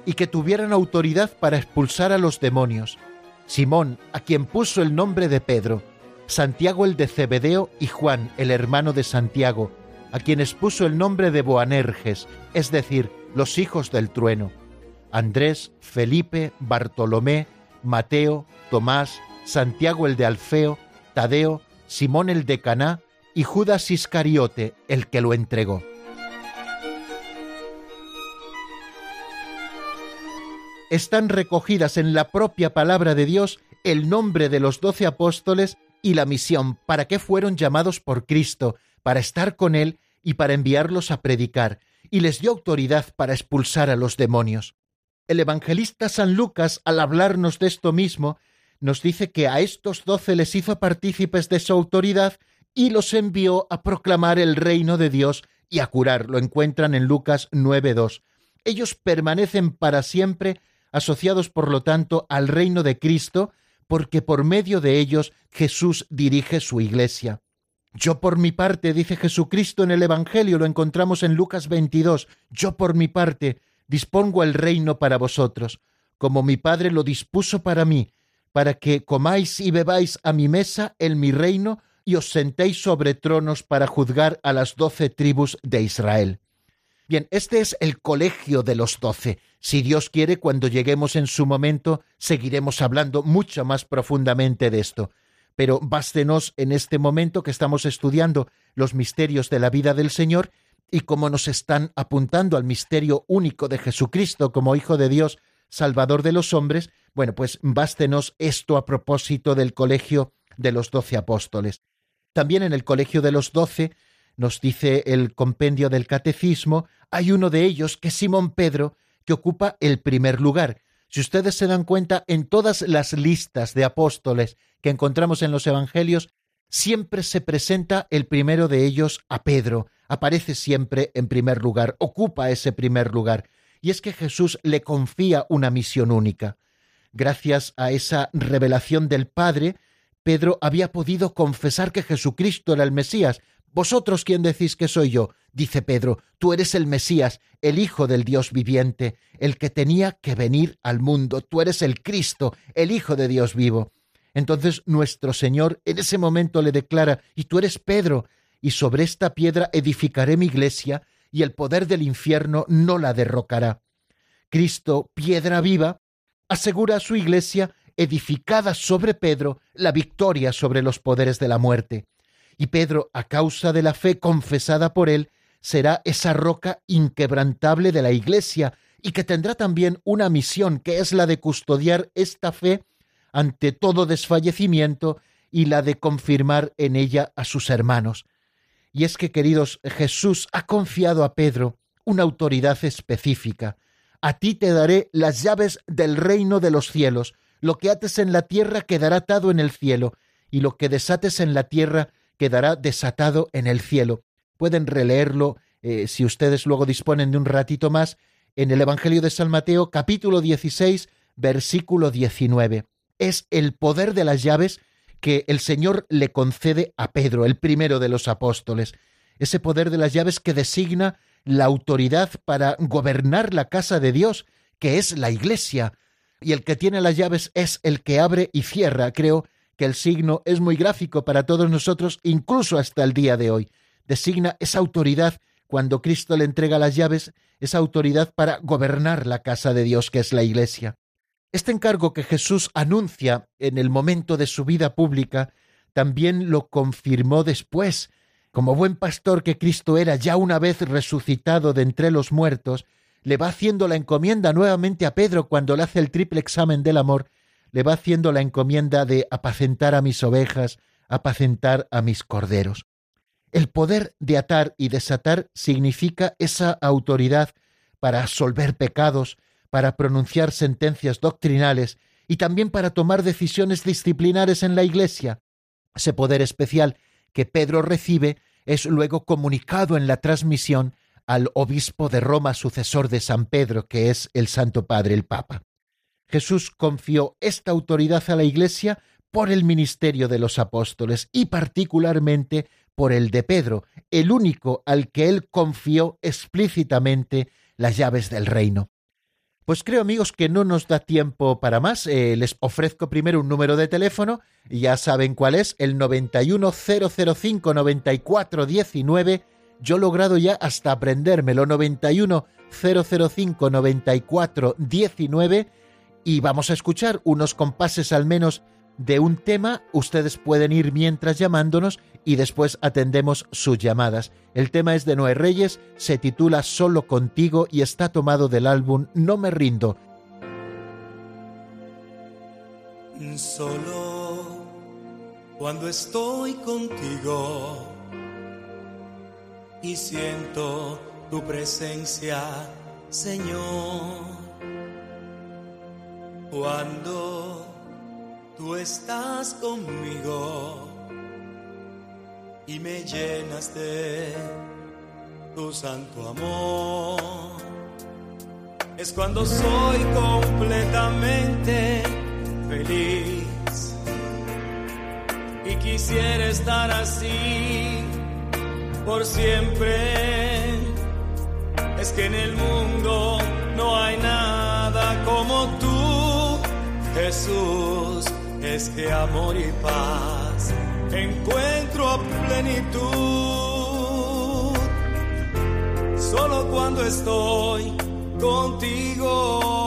y que tuvieran autoridad para expulsar a los demonios. Simón, a quien puso el nombre de Pedro, Santiago el de Cebedeo y Juan, el hermano de Santiago, a quienes puso el nombre de Boanerges, es decir, los hijos del trueno. Andrés, Felipe, Bartolomé, Mateo, Tomás, Santiago el de Alfeo, Tadeo, Simón el de Caná y Judas Iscariote, el que lo entregó. Están recogidas en la propia palabra de Dios el nombre de los doce apóstoles y la misión para que fueron llamados por Cristo, para estar con Él y para enviarlos a predicar, y les dio autoridad para expulsar a los demonios. El evangelista San Lucas, al hablarnos de esto mismo, nos dice que a estos doce les hizo partícipes de su autoridad y los envió a proclamar el reino de Dios y a curar. Lo encuentran en Lucas 9.2. Ellos permanecen para siempre asociados, por lo tanto, al reino de Cristo, porque por medio de ellos Jesús dirige su iglesia. Yo por mi parte, dice Jesucristo en el Evangelio, lo encontramos en Lucas 22, yo por mi parte dispongo el reino para vosotros, como mi Padre lo dispuso para mí, para que comáis y bebáis a mi mesa en mi reino y os sentéis sobre tronos para juzgar a las doce tribus de Israel. Bien, este es el colegio de los doce. Si Dios quiere, cuando lleguemos en su momento, seguiremos hablando mucho más profundamente de esto. Pero bástenos en este momento que estamos estudiando los misterios de la vida del Señor y como nos están apuntando al misterio único de Jesucristo como Hijo de Dios, Salvador de los hombres, bueno, pues bástenos esto a propósito del colegio de los doce apóstoles. También en el colegio de los doce, nos dice el compendio del catecismo, hay uno de ellos, que es Simón Pedro, que ocupa el primer lugar. Si ustedes se dan cuenta, en todas las listas de apóstoles que encontramos en los Evangelios, siempre se presenta el primero de ellos a Pedro, aparece siempre en primer lugar, ocupa ese primer lugar. Y es que Jesús le confía una misión única. Gracias a esa revelación del Padre, Pedro había podido confesar que Jesucristo era el Mesías. ¿Vosotros quién decís que soy yo? Dice Pedro, tú eres el Mesías, el Hijo del Dios viviente, el que tenía que venir al mundo, tú eres el Cristo, el Hijo de Dios vivo. Entonces nuestro Señor en ese momento le declara, y tú eres Pedro, y sobre esta piedra edificaré mi iglesia, y el poder del infierno no la derrocará. Cristo, piedra viva, asegura a su iglesia, edificada sobre Pedro, la victoria sobre los poderes de la muerte. Y Pedro, a causa de la fe confesada por él, será esa roca inquebrantable de la iglesia y que tendrá también una misión que es la de custodiar esta fe ante todo desfallecimiento y la de confirmar en ella a sus hermanos. Y es que, queridos, Jesús ha confiado a Pedro una autoridad específica, a ti te daré las llaves del reino de los cielos. Lo que ates en la tierra quedará atado en el cielo, y lo que desates en la tierra quedará desatado en el cielo. Pueden releerlo, eh, si ustedes luego disponen de un ratito más, en el Evangelio de San Mateo, capítulo 16, versículo 19. Es el poder de las llaves que el Señor le concede a Pedro, el primero de los apóstoles. Ese poder de las llaves que designa la autoridad para gobernar la casa de Dios, que es la Iglesia, y el que tiene las llaves es el que abre y cierra. Creo que el signo es muy gráfico para todos nosotros, incluso hasta el día de hoy. Designa esa autoridad cuando Cristo le entrega las llaves, esa autoridad para gobernar la casa de Dios que es la Iglesia. Este encargo que Jesús anuncia en el momento de su vida pública, también lo confirmó después, como buen pastor que Cristo era ya una vez resucitado de entre los muertos, le va haciendo la encomienda nuevamente a Pedro cuando le hace el triple examen del amor, le va haciendo la encomienda de apacentar a mis ovejas, apacentar a mis corderos. El poder de atar y desatar significa esa autoridad para absolver pecados, para pronunciar sentencias doctrinales y también para tomar decisiones disciplinares en la Iglesia. Ese poder especial que Pedro recibe es luego comunicado en la transmisión al obispo de Roma, sucesor de San Pedro, que es el Santo Padre, el Papa. Jesús confió esta autoridad a la Iglesia por el ministerio de los apóstoles y particularmente por el de Pedro, el único al que él confió explícitamente las llaves del reino. Pues creo amigos que no nos da tiempo para más. Eh, les ofrezco primero un número de teléfono, ya saben cuál es, el 910059419. Yo he logrado ya hasta aprendérmelo, 910059419 y vamos a escuchar unos compases al menos de un tema. Ustedes pueden ir mientras llamándonos y después atendemos sus llamadas. El tema es de Noé Reyes, se titula Solo contigo y está tomado del álbum No me rindo. Solo cuando estoy contigo y siento tu presencia, Señor. Cuando tú estás conmigo y me llenas de tu santo amor. Es cuando soy completamente feliz y quisiera estar así por siempre. Es que en el mundo no hay nada Jesús. Es que amor y paz encuentro plenitud. Solo cuando estoy contigo.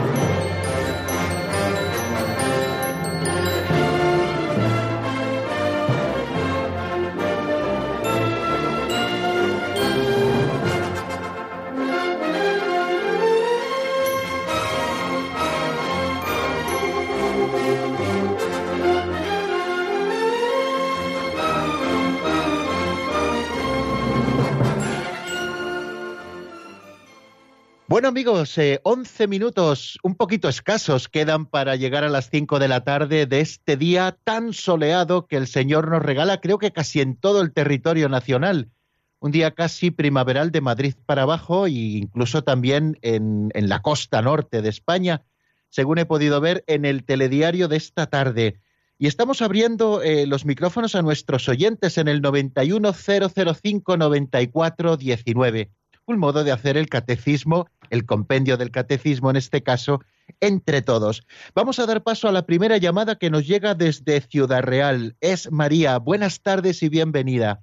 Bueno amigos, eh, 11 minutos, un poquito escasos, quedan para llegar a las 5 de la tarde de este día tan soleado que el Señor nos regala, creo que casi en todo el territorio nacional. Un día casi primaveral de Madrid para abajo e incluso también en, la costa norte de España, según he podido ver en el telediario de esta tarde. Y estamos abriendo eh, los micrófonos a nuestros oyentes en el 910059419 un modo de hacer el catecismo, el compendio del catecismo en este caso, entre todos. Vamos a dar paso a la primera llamada que nos llega desde Ciudad Real. Es María. Buenas tardes y bienvenida.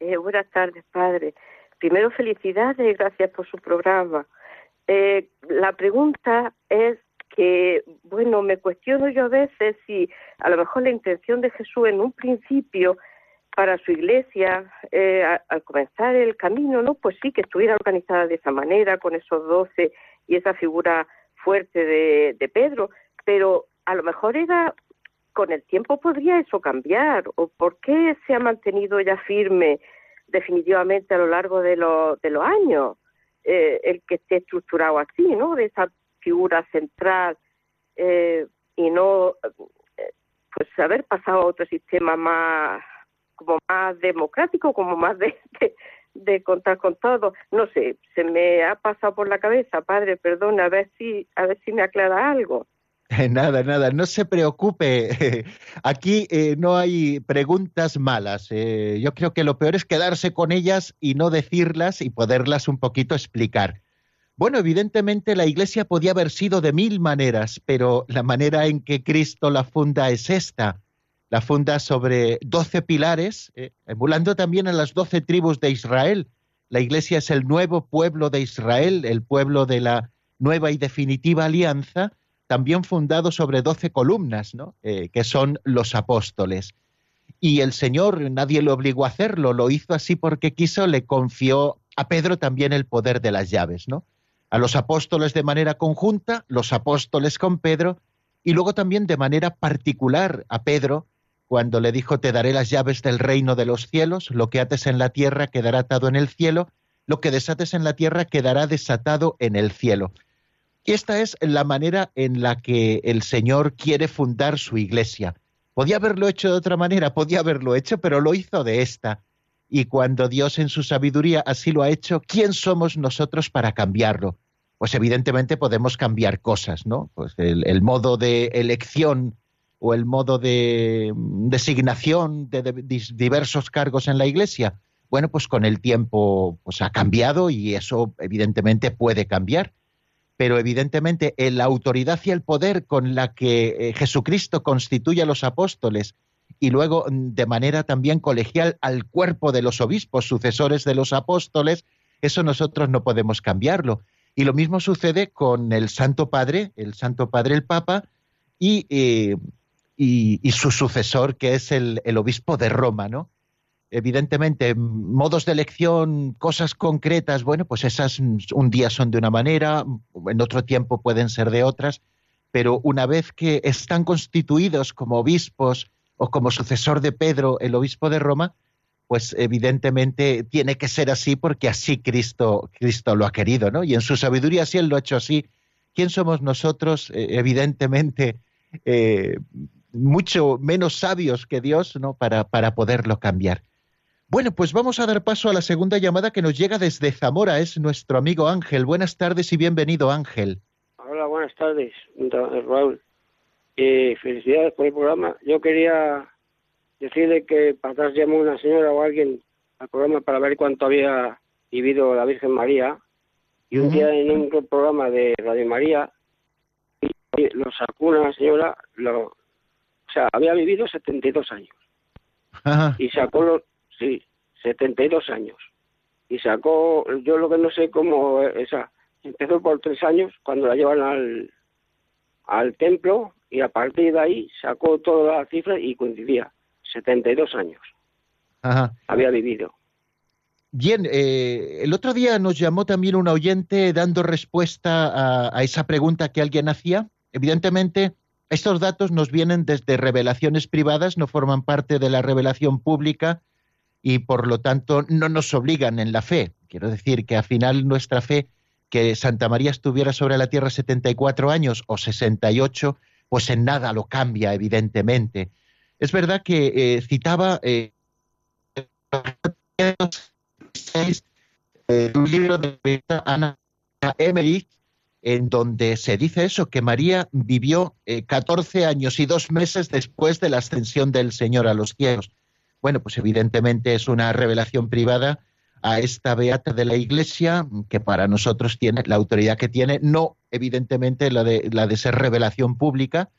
Eh, buenas tardes, padre. Primero, felicidades gracias por su programa. eh, la pregunta es que, bueno, me cuestiono yo a veces si a lo mejor la intención de Jesús en un principio para su iglesia, eh, al comenzar el camino, ¿no? Pues sí, que estuviera organizada de esa manera, con esos doce y esa figura fuerte de, Pedro, pero a lo mejor era, con el tiempo podría eso cambiar, o por qué se ha mantenido ya firme definitivamente a lo largo de, de los años eh, el que esté estructurado así, ¿no? De esa figura central eh, y no, eh, pues haber pasado a otro sistema más como más democrático, como más de, de, contar con todo. No sé, se me ha pasado por la cabeza, padre, perdón, a ver si, a ver si me aclara algo. Nada, nada, no se preocupe. Aquí eh, no hay preguntas malas. Eh, yo creo que lo peor es quedarse con ellas y no decirlas y poderlas un poquito explicar. Bueno, evidentemente la Iglesia podía haber sido de mil maneras, pero la manera en que Cristo la funda es esta la funda sobre doce pilares, eh, emulando también a las doce tribus de Israel. La Iglesia es el nuevo pueblo de Israel, el pueblo de la nueva y definitiva alianza, también fundado sobre doce columnas, ¿no? Eh, que son los apóstoles. Y el Señor, nadie lo obligó a hacerlo, lo hizo así porque quiso, le confió a Pedro también el poder de las llaves, ¿no? A los apóstoles de manera conjunta, los apóstoles con Pedro, y luego también de manera particular a Pedro, cuando le dijo, te daré las llaves del reino de los cielos, lo que ates en la tierra quedará atado en el cielo, lo que desates en la tierra quedará desatado en el cielo. Y esta es la manera en la que el Señor quiere fundar su iglesia. Podía haberlo hecho de otra manera, podía haberlo hecho, pero lo hizo de esta. Y cuando Dios en su sabiduría así lo ha hecho, ¿quién somos nosotros para cambiarlo? Pues evidentemente podemos cambiar cosas, ¿no? Pues el, el modo de elección o el modo de designación de, diversos cargos en la Iglesia? Bueno, pues con el tiempo pues ha cambiado y eso evidentemente puede cambiar. Pero evidentemente la autoridad y el poder con la que eh, Jesucristo constituye a los apóstoles y luego mm, de manera también colegial al cuerpo de los obispos, sucesores de los apóstoles, eso nosotros no podemos cambiarlo. Y lo mismo sucede con el Santo Padre, el Santo Padre el Papa, y eh, y, su sucesor, que es el, obispo de Roma, ¿no? Evidentemente, modos de elección, cosas concretas, bueno, pues esas un día son de una manera, en otro tiempo pueden ser de otras, pero una vez que están constituidos como obispos o como sucesor de Pedro, el obispo de Roma, pues evidentemente tiene que ser así porque así Cristo, Cristo lo ha querido, ¿no? Y en su sabiduría, si Él lo ha hecho así, ¿quién somos nosotros? Eh, evidentemente, eh, mucho menos sabios que Dios ¿no? para, para poderlo cambiar. Bueno, pues vamos a dar paso a la segunda llamada que nos llega desde Zamora. Es nuestro amigo Ángel. Buenas tardes y bienvenido, Ángel. Hola, buenas tardes, Raúl. Eh, felicidades por el programa. Yo quería decirle que para atrás llamó una señora o alguien al programa para ver cuánto había vivido la Virgen María. Y un día en un programa de Radio María lo sacó una señora, lo, o sea, había vivido 72 años. Y sacó los, sí, 72 años. Y sacó, yo lo que no sé cómo, esa, empezó por tres años cuando la llevan al, al templo y a partir de ahí sacó toda la cifra y coincidía, 72 años. Había vivido. Bien, eh, el otro día nos llamó también un oyente dando respuesta a, a, esa pregunta que alguien hacía. Evidentemente, estos datos nos vienen desde revelaciones privadas, no forman parte de la revelación pública y por lo tanto no nos obligan en la fe. Quiero decir que al final nuestra fe, que Santa María estuviera sobre la tierra 74 años o 68, pues en nada lo cambia, evidentemente. Es verdad que eh, citaba eh, un libro de Ana Emmerich en donde se dice eso, que María vivió 14 eh, años y dos meses después de la ascensión del Señor a los cielos. Bueno, pues evidentemente es una revelación privada a esta beata de la Iglesia, que para nosotros tiene la autoridad que tiene, no evidentemente la de, la de ser revelación pública.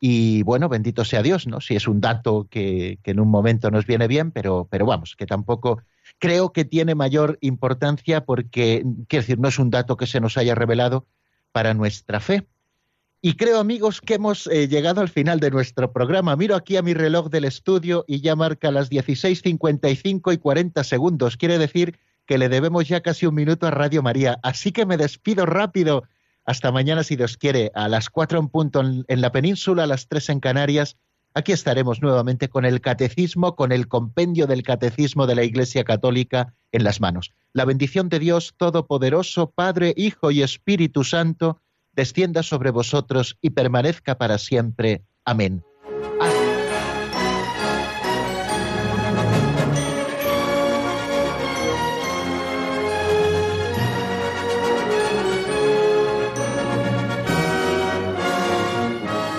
Y bueno, bendito sea Dios, ¿no? Si es un dato que, que en un momento nos viene bien, pero, pero vamos, que tampoco creo que tiene mayor importancia porque, quiero decir, no es un dato que se nos haya revelado para nuestra fe. Y creo, amigos, que hemos eh, llegado al final de nuestro programa. Miro aquí a mi reloj del estudio y ya marca las 16.55 y 40 segundos. Quiere decir que le debemos ya casi un minuto a Radio María. Así que me despido rápido. Hasta mañana, si Dios quiere, a las 4 en punto en, en la península, a las 3 en Canarias. Aquí estaremos nuevamente con el catecismo, con el compendio del catecismo de la Iglesia Católica en las manos. La bendición de Dios Todopoderoso, Padre, Hijo y Espíritu Santo, descienda sobre vosotros y permanezca para siempre. Amén.